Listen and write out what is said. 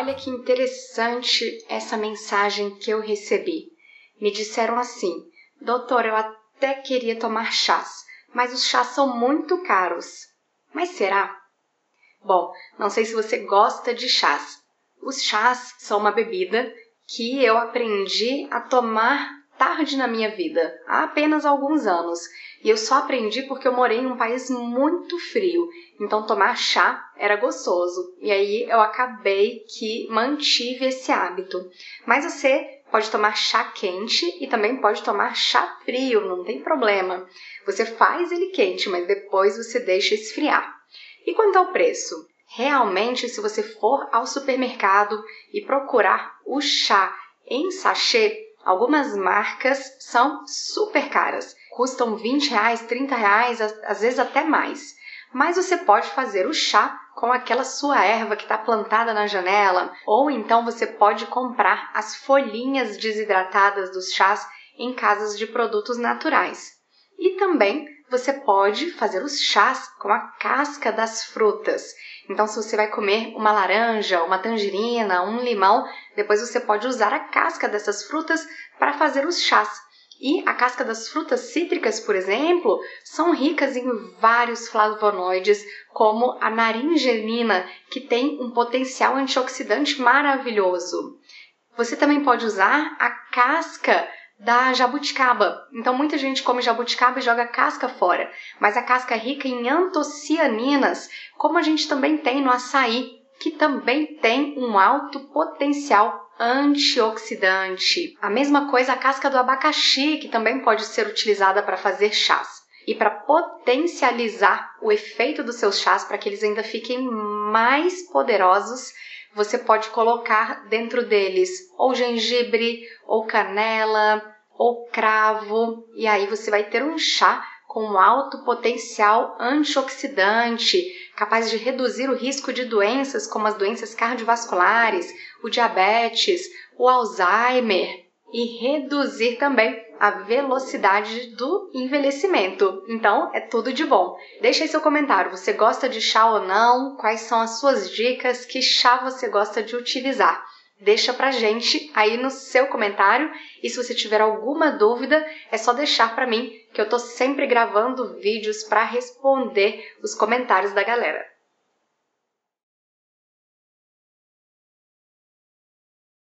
Olha que interessante essa mensagem que eu recebi. Me disseram assim: Doutor, eu até queria tomar chás, mas os chás são muito caros. Mas será? Bom, não sei se você gosta de chás. Os chás são uma bebida que eu aprendi a tomar tarde na minha vida, há apenas alguns anos. E eu só aprendi porque eu morei em um país muito frio, então tomar chá era gostoso. E aí eu acabei que mantive esse hábito. Mas você pode tomar chá quente e também pode tomar chá frio, não tem problema. Você faz ele quente, mas depois você deixa esfriar. E quanto ao preço? Realmente, se você for ao supermercado e procurar o chá em sachê, algumas marcas são super caras. Custam 20 reais, 30 reais, às vezes até mais. Mas você pode fazer o chá com aquela sua erva que está plantada na janela, ou então você pode comprar as folhinhas desidratadas dos chás em casas de produtos naturais. E também você pode fazer os chás com a casca das frutas. Então, se você vai comer uma laranja, uma tangerina, um limão, depois você pode usar a casca dessas frutas para fazer os chás. E a casca das frutas cítricas, por exemplo, são ricas em vários flavonoides, como a naringelina, que tem um potencial antioxidante maravilhoso. Você também pode usar a casca da jabuticaba. Então muita gente come jabuticaba e joga casca fora, mas a casca é rica em antocianinas, como a gente também tem no açaí, que também tem um alto potencial antioxidante. A mesma coisa a casca do abacaxi, que também pode ser utilizada para fazer chás. E para potencializar o efeito dos seus chás, para que eles ainda fiquem mais poderosos, você pode colocar dentro deles ou gengibre, ou canela, ou cravo, e aí você vai ter um chá com alto potencial antioxidante, capaz de reduzir o risco de doenças como as doenças cardiovasculares, o diabetes, o Alzheimer e reduzir também a velocidade do envelhecimento. Então, é tudo de bom. Deixe aí seu comentário. Você gosta de chá ou não? Quais são as suas dicas? Que chá você gosta de utilizar? Deixa pra gente aí no seu comentário e se você tiver alguma dúvida, é só deixar para mim, que eu tô sempre gravando vídeos para responder os comentários da galera.